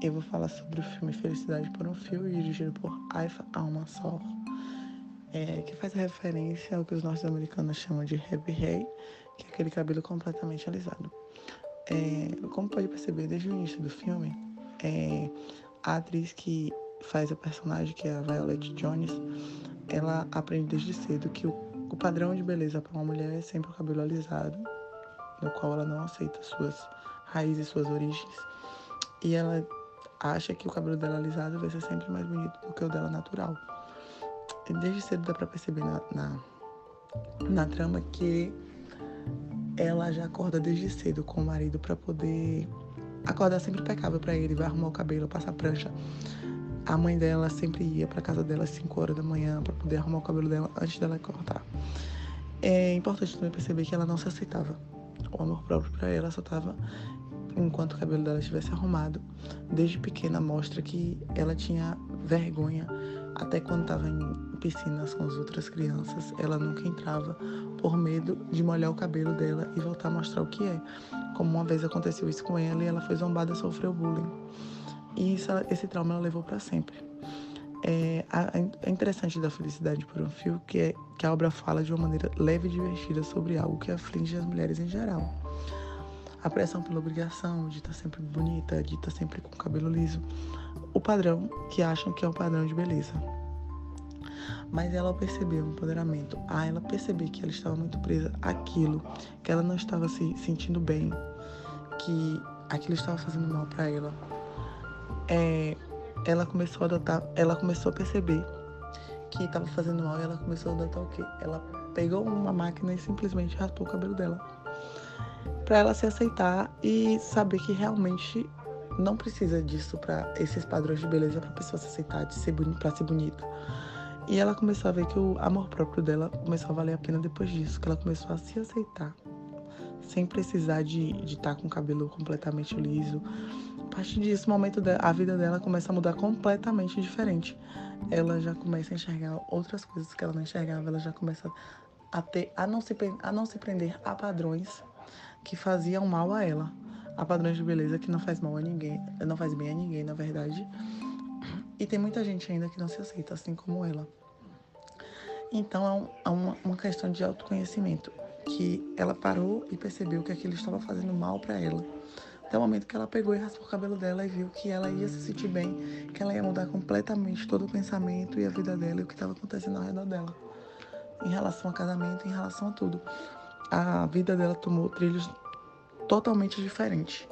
eu vou falar sobre o filme Felicidade por um Fio, dirigido por Aifa Almansor, é, que faz referência ao que os norte-americanos chamam de heavy hair, que é aquele cabelo completamente alisado. É, como pode perceber desde o início do filme, é, a atriz que faz a personagem, que é a Violet Jones, ela aprende desde cedo que o, o padrão de beleza para uma mulher é sempre o cabelo alisado, no qual ela não aceita suas raízes, suas origens. E ela acha que o cabelo dela alisado vai ser sempre mais bonito do que o dela natural. E desde cedo dá pra perceber na, na, na trama que ela já acorda desde cedo com o marido para poder acordar sempre impecável para ele, vai arrumar o cabelo, passar prancha. A mãe dela sempre ia para casa dela às 5 horas da manhã para poder arrumar o cabelo dela antes dela cortar. É importante também perceber que ela não se aceitava. O amor próprio para ela só estava enquanto o cabelo dela estivesse arrumado. Desde pequena mostra que ela tinha vergonha até quando estava em piscinas com as outras crianças, ela nunca entrava por medo de molhar o cabelo dela e voltar a mostrar o que é. Como uma vez aconteceu isso com ela e ela foi zombada, sofreu bullying. E isso, esse trauma ela levou para sempre. É, é, interessante da Felicidade por um Fio que, é, que a obra fala de uma maneira leve e divertida sobre algo que aflige as mulheres em geral. A pressão pela obrigação de estar sempre bonita, de estar sempre com o cabelo liso. O padrão que acham que é o padrão de beleza. Mas ela percebeu o empoderamento. A ela perceber que ela estava muito presa àquilo, que ela não estava se sentindo bem, que aquilo estava fazendo mal para ela. É, ela começou a adotar, ela começou a perceber que estava fazendo mal e ela começou a adotar o quê? Ela pegou uma máquina e simplesmente raspou o cabelo dela. Para ela se aceitar e saber que realmente não precisa disso para esses padrões de beleza para a pessoa se aceitar, de ser para ser bonita. E ela começou a ver que o amor próprio dela começou a valer a pena depois disso, que ela começou a se aceitar, sem precisar de estar tá com o cabelo completamente liso. A partir disso, o momento da, a vida dela começa a mudar completamente diferente. Ela já começa a enxergar outras coisas que ela não enxergava, ela já começa a ter a não se, a não se prender a padrões que faziam mal a ela a padrões de beleza que não faz mal a ninguém, não faz bem a ninguém, na verdade. E tem muita gente ainda que não se aceita, assim como ela. Então é, uma, uma questão de autoconhecimento, que ela parou e percebeu que aquilo estava fazendo mal para ela. Até o momento que ela pegou e raspou o cabelo dela e viu que ela ia se sentir bem, que ela ia mudar completamente todo o pensamento e a vida dela e o que estava acontecendo ao redor dela. Em relação ao casamento, em relação a tudo. A vida dela tomou trilhos totalmente diferente.